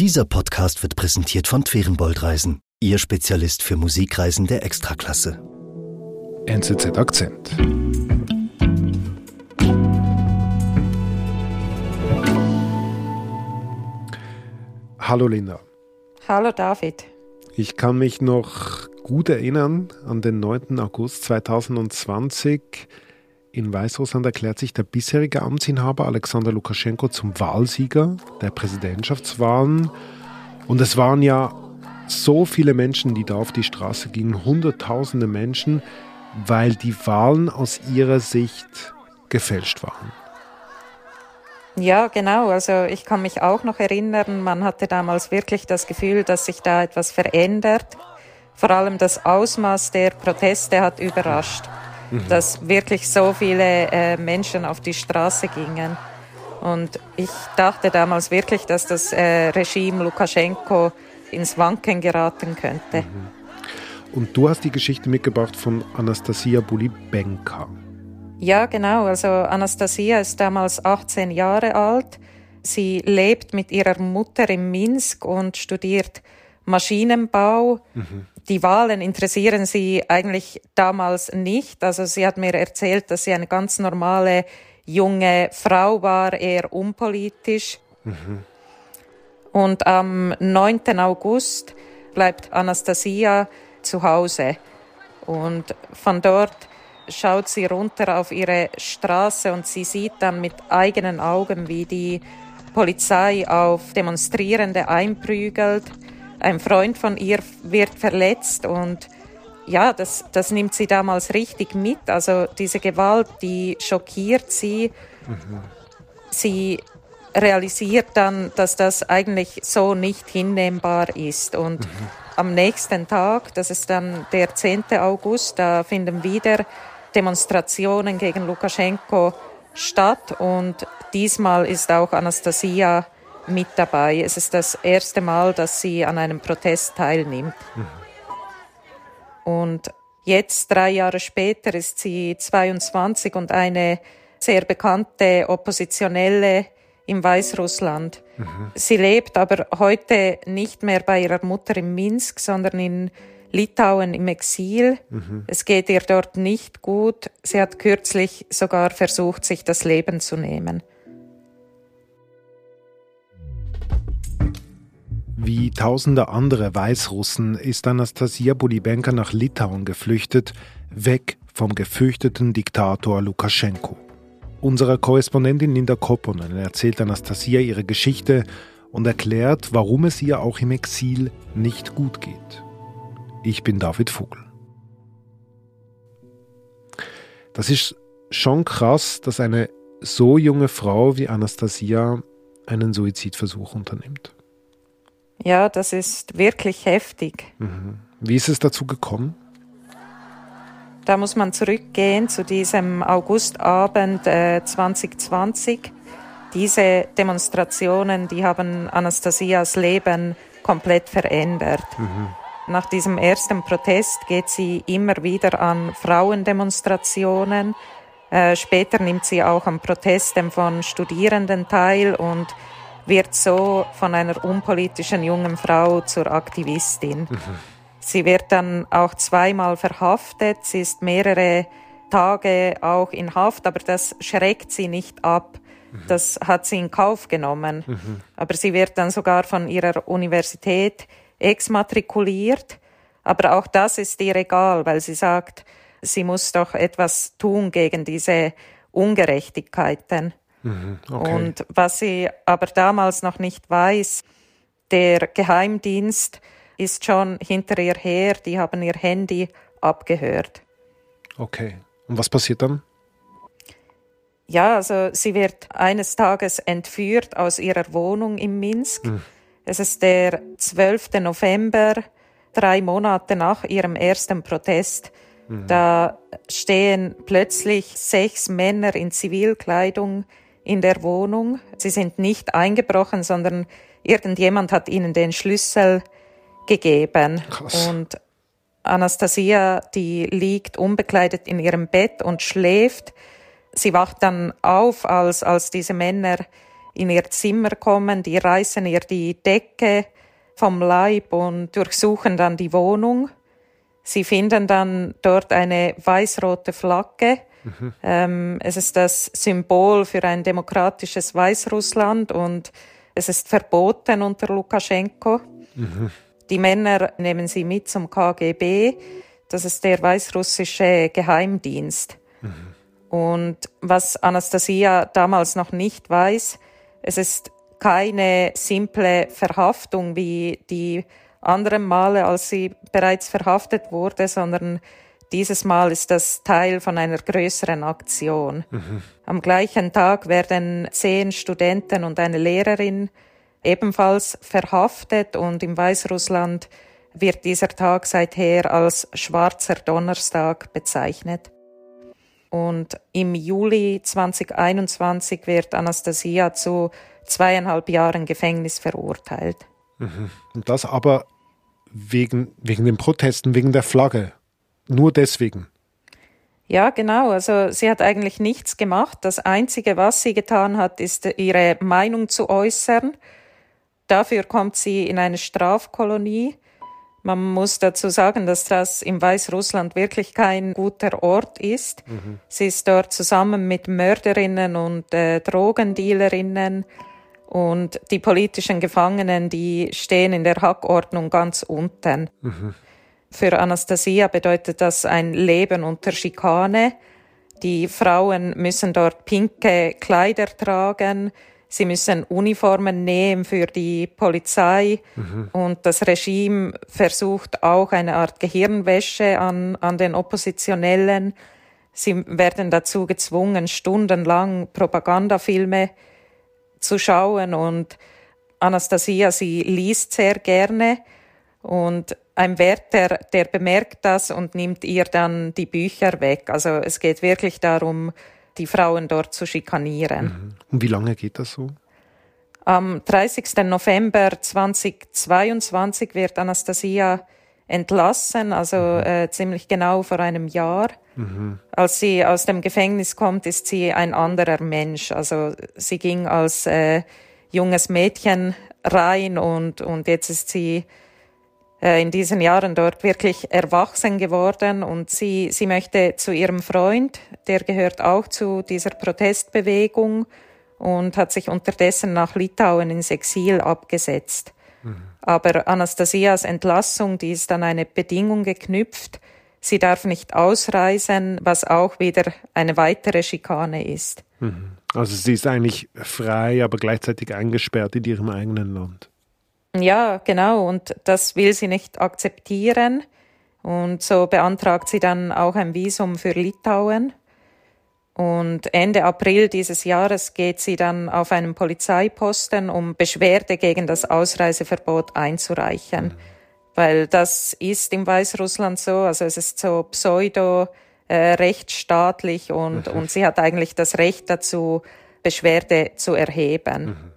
Dieser Podcast wird präsentiert von Twerenbold Reisen, Ihr Spezialist für Musikreisen der Extraklasse. NZZ Akzent. Hallo Linda. Hallo David. Ich kann mich noch gut erinnern an den 9. August 2020. In Weißrussland erklärt sich der bisherige Amtsinhaber Alexander Lukaschenko zum Wahlsieger der Präsidentschaftswahlen. Und es waren ja so viele Menschen, die da auf die Straße gingen, Hunderttausende Menschen, weil die Wahlen aus ihrer Sicht gefälscht waren. Ja, genau. Also ich kann mich auch noch erinnern, man hatte damals wirklich das Gefühl, dass sich da etwas verändert. Vor allem das Ausmaß der Proteste hat überrascht, mhm. dass wirklich so viele äh, Menschen auf die Straße gingen. Und ich dachte damals wirklich, dass das äh, Regime Lukaschenko ins Wanken geraten könnte. Mhm. Und du hast die Geschichte mitgebracht von Anastasia Bulibenka. Ja, genau. Also Anastasia ist damals 18 Jahre alt. Sie lebt mit ihrer Mutter in Minsk und studiert Maschinenbau. Mhm. Die Wahlen interessieren sie eigentlich damals nicht. Also sie hat mir erzählt, dass sie eine ganz normale junge Frau war, eher unpolitisch. Mhm. Und am 9. August bleibt Anastasia zu Hause. Und von dort schaut sie runter auf ihre Straße und sie sieht dann mit eigenen Augen, wie die Polizei auf Demonstrierende einprügelt. Ein Freund von ihr wird verletzt und ja, das, das nimmt sie damals richtig mit. Also diese Gewalt, die schockiert sie. Mhm. Sie realisiert dann, dass das eigentlich so nicht hinnehmbar ist. Und mhm. am nächsten Tag, das ist dann der 10. August, da finden wieder Demonstrationen gegen Lukaschenko statt und diesmal ist auch Anastasia mit dabei. Es ist das erste Mal, dass sie an einem Protest teilnimmt. Mhm. Und jetzt, drei Jahre später, ist sie 22 und eine sehr bekannte Oppositionelle im Weißrussland. Mhm. Sie lebt aber heute nicht mehr bei ihrer Mutter in Minsk, sondern in Litauen im Exil. Mhm. Es geht ihr dort nicht gut. Sie hat kürzlich sogar versucht, sich das Leben zu nehmen. Wie tausende andere Weißrussen ist Anastasia Bulibenka nach Litauen geflüchtet, weg vom gefürchteten Diktator Lukaschenko. Unserer Korrespondentin Linda Kopponen erzählt Anastasia ihre Geschichte und erklärt, warum es ihr auch im Exil nicht gut geht. Ich bin David Vogel. Das ist schon krass, dass eine so junge Frau wie Anastasia einen Suizidversuch unternimmt. Ja, das ist wirklich heftig. Mhm. Wie ist es dazu gekommen? Da muss man zurückgehen zu diesem Augustabend äh, 2020. Diese Demonstrationen, die haben Anastasias Leben komplett verändert. Mhm. Nach diesem ersten Protest geht sie immer wieder an Frauendemonstrationen. Äh, später nimmt sie auch an Protesten von Studierenden teil und wird so von einer unpolitischen jungen Frau zur Aktivistin. Mhm. Sie wird dann auch zweimal verhaftet. Sie ist mehrere Tage auch in Haft, aber das schreckt sie nicht ab. Mhm. Das hat sie in Kauf genommen. Mhm. Aber sie wird dann sogar von ihrer Universität exmatrikuliert. Aber auch das ist ihr egal, weil sie sagt, sie muss doch etwas tun gegen diese Ungerechtigkeiten. Mhm, okay. Und was sie aber damals noch nicht weiß, der Geheimdienst ist schon hinter ihr her, die haben ihr Handy abgehört. Okay. Und was passiert dann? Ja, also sie wird eines Tages entführt aus ihrer Wohnung in Minsk. Mhm. Es ist der 12. November, drei Monate nach ihrem ersten Protest. Mhm. Da stehen plötzlich sechs Männer in Zivilkleidung in der Wohnung. Sie sind nicht eingebrochen, sondern irgendjemand hat ihnen den Schlüssel gegeben. Krass. Und Anastasia, die liegt unbekleidet in ihrem Bett und schläft. Sie wacht dann auf, als, als diese Männer in ihr Zimmer kommen, die reißen ihr die Decke vom Leib und durchsuchen dann die Wohnung. Sie finden dann dort eine weiß-rote Flagge. Mhm. Es ist das Symbol für ein demokratisches Weißrussland und es ist verboten unter Lukaschenko. Mhm. Die Männer nehmen sie mit zum KGB. Das ist der weißrussische Geheimdienst. Mhm. Und was Anastasia damals noch nicht weiß, es ist keine simple Verhaftung wie die anderen Male, als sie bereits verhaftet wurde, sondern dieses Mal ist das Teil von einer größeren Aktion. Mhm. Am gleichen Tag werden zehn Studenten und eine Lehrerin ebenfalls verhaftet und im Weißrussland wird dieser Tag seither als schwarzer Donnerstag bezeichnet. Und im Juli 2021 wird Anastasia zu zweieinhalb Jahren Gefängnis verurteilt. Mhm. Und das aber wegen, wegen den Protesten, wegen der Flagge. Nur deswegen. Ja, genau. Also sie hat eigentlich nichts gemacht. Das Einzige, was sie getan hat, ist ihre Meinung zu äußern. Dafür kommt sie in eine Strafkolonie. Man muss dazu sagen, dass das im Weißrussland wirklich kein guter Ort ist. Mhm. Sie ist dort zusammen mit Mörderinnen und äh, Drogendealerinnen und die politischen Gefangenen, die stehen in der Hackordnung ganz unten. Mhm. Für Anastasia bedeutet das ein Leben unter Schikane. Die Frauen müssen dort pinke Kleider tragen. Sie müssen Uniformen nehmen für die Polizei. Mhm. Und das Regime versucht auch eine Art Gehirnwäsche an, an den Oppositionellen. Sie werden dazu gezwungen, stundenlang Propagandafilme zu schauen und Anastasia, sie liest sehr gerne und ein Wärter, der bemerkt das und nimmt ihr dann die Bücher weg. Also es geht wirklich darum, die Frauen dort zu schikanieren. Mhm. Und wie lange geht das so? Am 30. November 2022 wird Anastasia entlassen, also mhm. äh, ziemlich genau vor einem Jahr. Mhm. Als sie aus dem Gefängnis kommt, ist sie ein anderer Mensch. Also sie ging als äh, junges Mädchen rein und, und jetzt ist sie äh, in diesen Jahren dort wirklich erwachsen geworden und sie, sie möchte zu ihrem Freund, der gehört auch zu dieser Protestbewegung und hat sich unterdessen nach Litauen ins Exil abgesetzt. Mhm. Aber Anastasias Entlassung, die ist an eine Bedingung geknüpft, Sie darf nicht ausreisen, was auch wieder eine weitere Schikane ist. Mhm. Also sie ist eigentlich frei, aber gleichzeitig eingesperrt in ihrem eigenen Land. Ja, genau. Und das will sie nicht akzeptieren. Und so beantragt sie dann auch ein Visum für Litauen. Und Ende April dieses Jahres geht sie dann auf einen Polizeiposten, um Beschwerde gegen das Ausreiseverbot einzureichen. Mhm weil das ist im Weißrussland so, also es ist so pseudo äh, rechtsstaatlich und, mhm. und sie hat eigentlich das Recht dazu, Beschwerde zu erheben. Mhm.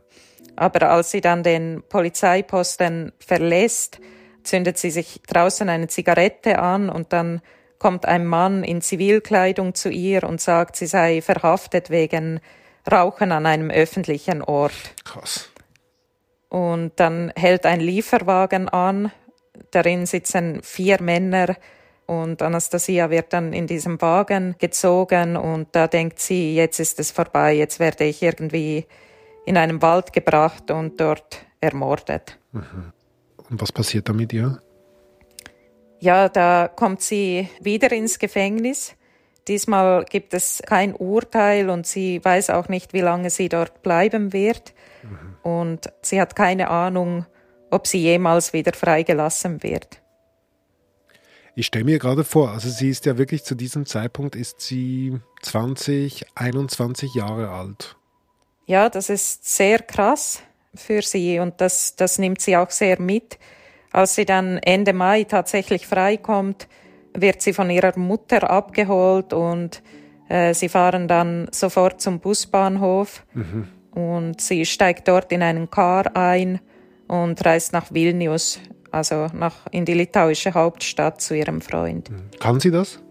Aber als sie dann den Polizeiposten verlässt, zündet sie sich draußen eine Zigarette an und dann kommt ein Mann in Zivilkleidung zu ihr und sagt, sie sei verhaftet wegen Rauchen an einem öffentlichen Ort. Krass. Und dann hält ein Lieferwagen an Darin sitzen vier Männer und Anastasia wird dann in diesem Wagen gezogen und da denkt sie, jetzt ist es vorbei, jetzt werde ich irgendwie in einem Wald gebracht und dort ermordet. Mhm. Und was passiert da mit ihr? Ja, da kommt sie wieder ins Gefängnis. Diesmal gibt es kein Urteil und sie weiß auch nicht, wie lange sie dort bleiben wird. Mhm. Und sie hat keine Ahnung, ob sie jemals wieder freigelassen wird. Ich stelle mir gerade vor, also sie ist ja wirklich zu diesem Zeitpunkt ist sie 20, 21 Jahre alt. Ja, das ist sehr krass für sie und das, das nimmt sie auch sehr mit. Als sie dann Ende Mai tatsächlich freikommt, wird sie von ihrer Mutter abgeholt und äh, sie fahren dann sofort zum Busbahnhof mhm. und sie steigt dort in einen Car ein und reist nach Vilnius, also nach, in die litauische Hauptstadt zu ihrem Freund. Kann sie das?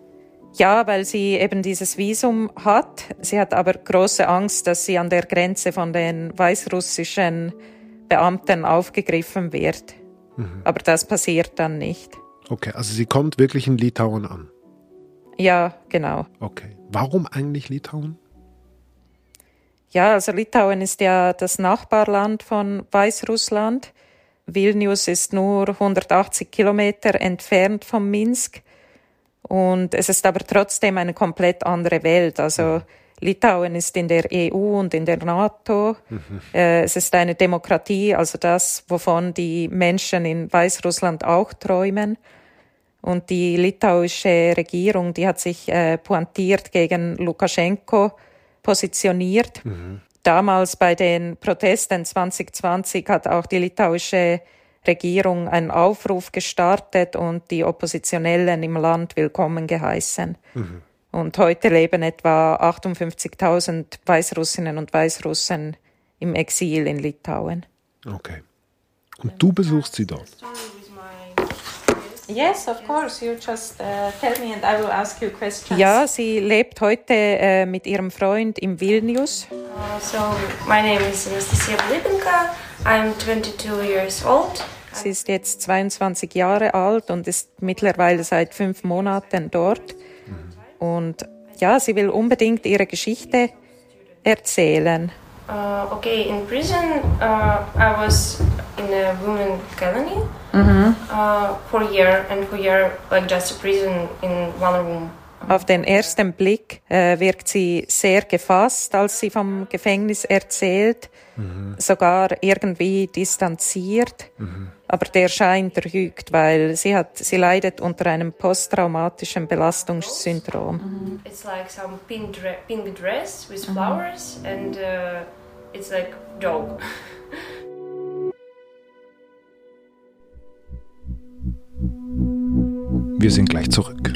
Ja, weil sie eben dieses Visum hat. Sie hat aber große Angst, dass sie an der Grenze von den weißrussischen Beamten aufgegriffen wird. Mhm. Aber das passiert dann nicht. Okay, also sie kommt wirklich in Litauen an. Ja, genau. Okay. Warum eigentlich Litauen? Ja, also Litauen ist ja das Nachbarland von Weißrussland. Vilnius ist nur 180 Kilometer entfernt von Minsk. Und es ist aber trotzdem eine komplett andere Welt. Also Litauen ist in der EU und in der NATO. Mhm. Äh, es ist eine Demokratie, also das, wovon die Menschen in Weißrussland auch träumen. Und die litauische Regierung, die hat sich äh, pointiert gegen Lukaschenko positioniert. Mhm. Damals bei den Protesten 2020 hat auch die litauische Regierung einen Aufruf gestartet und die Oppositionellen im Land willkommen geheißen. Mhm. Und heute leben etwa 58.000 Weißrussinnen und Weißrussen im Exil in Litauen. Okay. Und du besuchst sie dort? Yes, of course. You just uh, tell me and I will ask you questions. Ja, sie lebt heute äh, mit ihrem Freund im Vilnius. Uh, so, my name is Anastasia Blibenka. I'm 22 years old. Sie ist jetzt 22 Jahre alt und ist mittlerweile seit fünf Monaten dort. Mhm. Und ja, sie will unbedingt ihre Geschichte erzählen. Uh, okay, in prison uh, I was in a women colony mm-hmm. uh, for a year, and for a year like just a prison in one room. Auf den ersten Blick äh, wirkt sie sehr gefasst, als sie vom Gefängnis erzählt, mhm. sogar irgendwie distanziert. Mhm. Aber der Schein trügt, weil sie hat, sie leidet unter einem posttraumatischen Belastungssyndrom. Mhm. It's like some pink, dre pink dress with mhm. flowers and uh, it's like dog. Wir sind gleich zurück.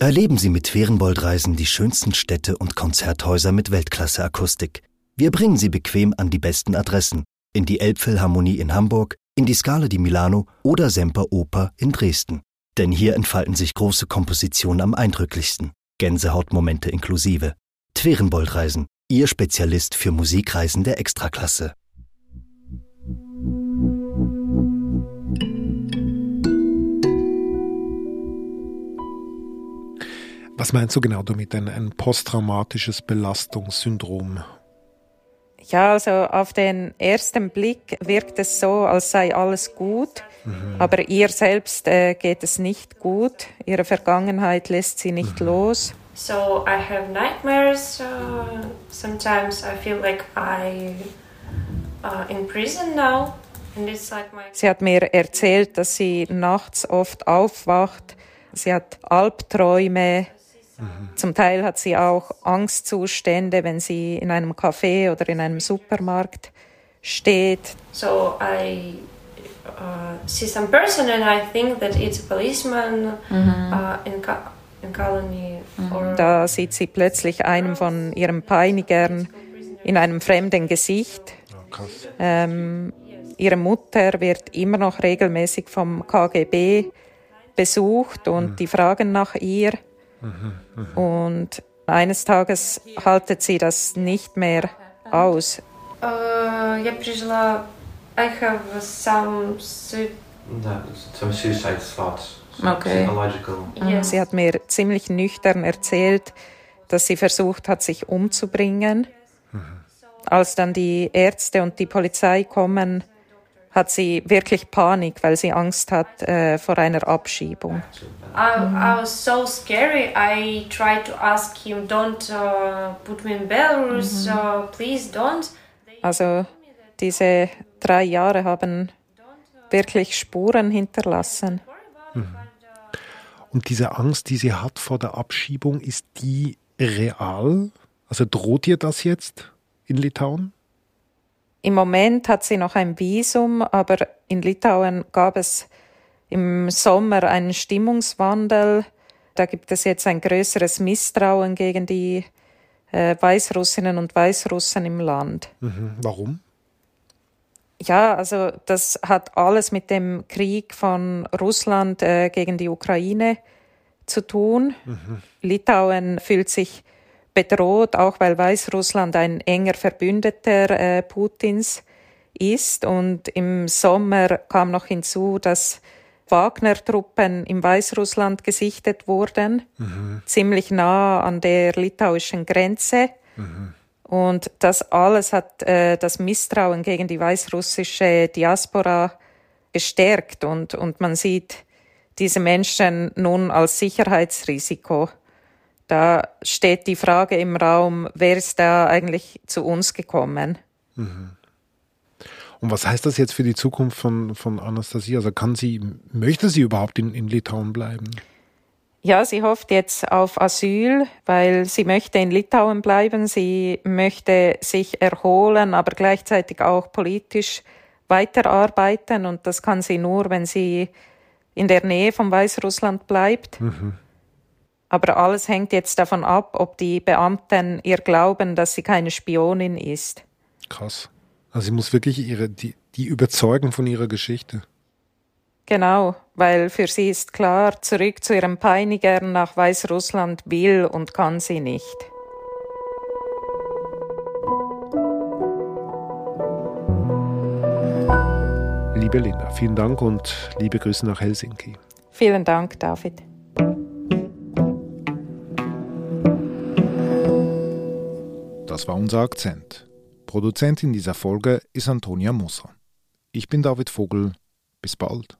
Erleben Sie mit Ferienbold-Reisen die schönsten Städte und Konzerthäuser mit Weltklasse-Akustik. Wir bringen Sie bequem an die besten Adressen. In die Elbphilharmonie in Hamburg, in die Scala di Milano oder Semper Oper in Dresden. Denn hier entfalten sich große Kompositionen am eindrücklichsten. Gänsehautmomente inklusive. Twerenbold-Reisen, Ihr Spezialist für Musikreisen der Extraklasse. Was meinst du genau damit, ein, ein posttraumatisches Belastungssyndrom? Ja, also auf den ersten Blick wirkt es so, als sei alles gut, mhm. aber ihr selbst äh, geht es nicht gut. Ihre Vergangenheit lässt sie nicht mhm. los. So I have nightmares. Uh, sometimes I feel like I uh, in prison now. Sie hat mir erzählt, dass sie nachts oft aufwacht. Sie hat Albträume. Mhm. Zum Teil hat sie auch Angstzustände, wenn sie in einem Café oder in einem Supermarkt steht. So I uh, see some person and I think that it's a policeman mhm. uh, in, in colony. Mhm. Da sieht sie plötzlich einem von ihren Peinigern in einem fremden Gesicht. Oh, ähm, ihre Mutter wird immer noch regelmäßig vom KGB besucht und mhm. die fragen nach ihr. Und eines Tages haltet sie das nicht mehr aus. Uh, я пережила, I have some, some suicide thoughts. Okay. Yes. Sie hat mir ziemlich nüchtern erzählt, dass sie versucht hat, sich umzubringen. Mhm. Als dann die Ärzte und die Polizei kommen, hat sie wirklich Panik, weil sie Angst hat äh, vor einer Abschiebung. I, I was so scary. I tried to ask him, don't uh, put me in Belarus, mhm. uh, please don't. Also diese drei Jahre haben wirklich Spuren hinterlassen. Mhm. Und diese Angst, die sie hat vor der Abschiebung, ist die real? Also droht ihr das jetzt in Litauen? Im Moment hat sie noch ein Visum, aber in Litauen gab es im Sommer einen Stimmungswandel. Da gibt es jetzt ein größeres Misstrauen gegen die äh, Weißrussinnen und Weißrussen im Land. Mhm. Warum? Ja, also das hat alles mit dem Krieg von Russland äh, gegen die Ukraine zu tun. Mhm. Litauen fühlt sich bedroht, auch weil Weißrussland ein enger Verbündeter äh, Putins ist. Und im Sommer kam noch hinzu, dass Wagner-Truppen im Weißrussland gesichtet wurden, mhm. ziemlich nah an der litauischen Grenze. Mhm. Und das alles hat äh, das Misstrauen gegen die weißrussische Diaspora gestärkt und, und man sieht diese Menschen nun als Sicherheitsrisiko. Da steht die Frage im Raum, wer ist da eigentlich zu uns gekommen? Mhm. Und was heißt das jetzt für die Zukunft von, von Anastasia? Also kann sie, möchte sie überhaupt in, in Litauen bleiben? Ja, sie hofft jetzt auf Asyl, weil sie möchte in Litauen bleiben. Sie möchte sich erholen, aber gleichzeitig auch politisch weiterarbeiten. Und das kann sie nur, wenn sie in der Nähe von Weißrussland bleibt. Mhm. Aber alles hängt jetzt davon ab, ob die Beamten ihr glauben, dass sie keine Spionin ist. Krass. Also sie muss wirklich ihre, die, die überzeugen von ihrer Geschichte. Genau, weil für sie ist klar, zurück zu ihrem Peiniger nach Weißrussland will und kann sie nicht. Liebe Linda, vielen Dank und liebe Grüße nach Helsinki. Vielen Dank, David. Das war unser Akzent. Produzentin dieser Folge ist Antonia Moser. Ich bin David Vogel. Bis bald.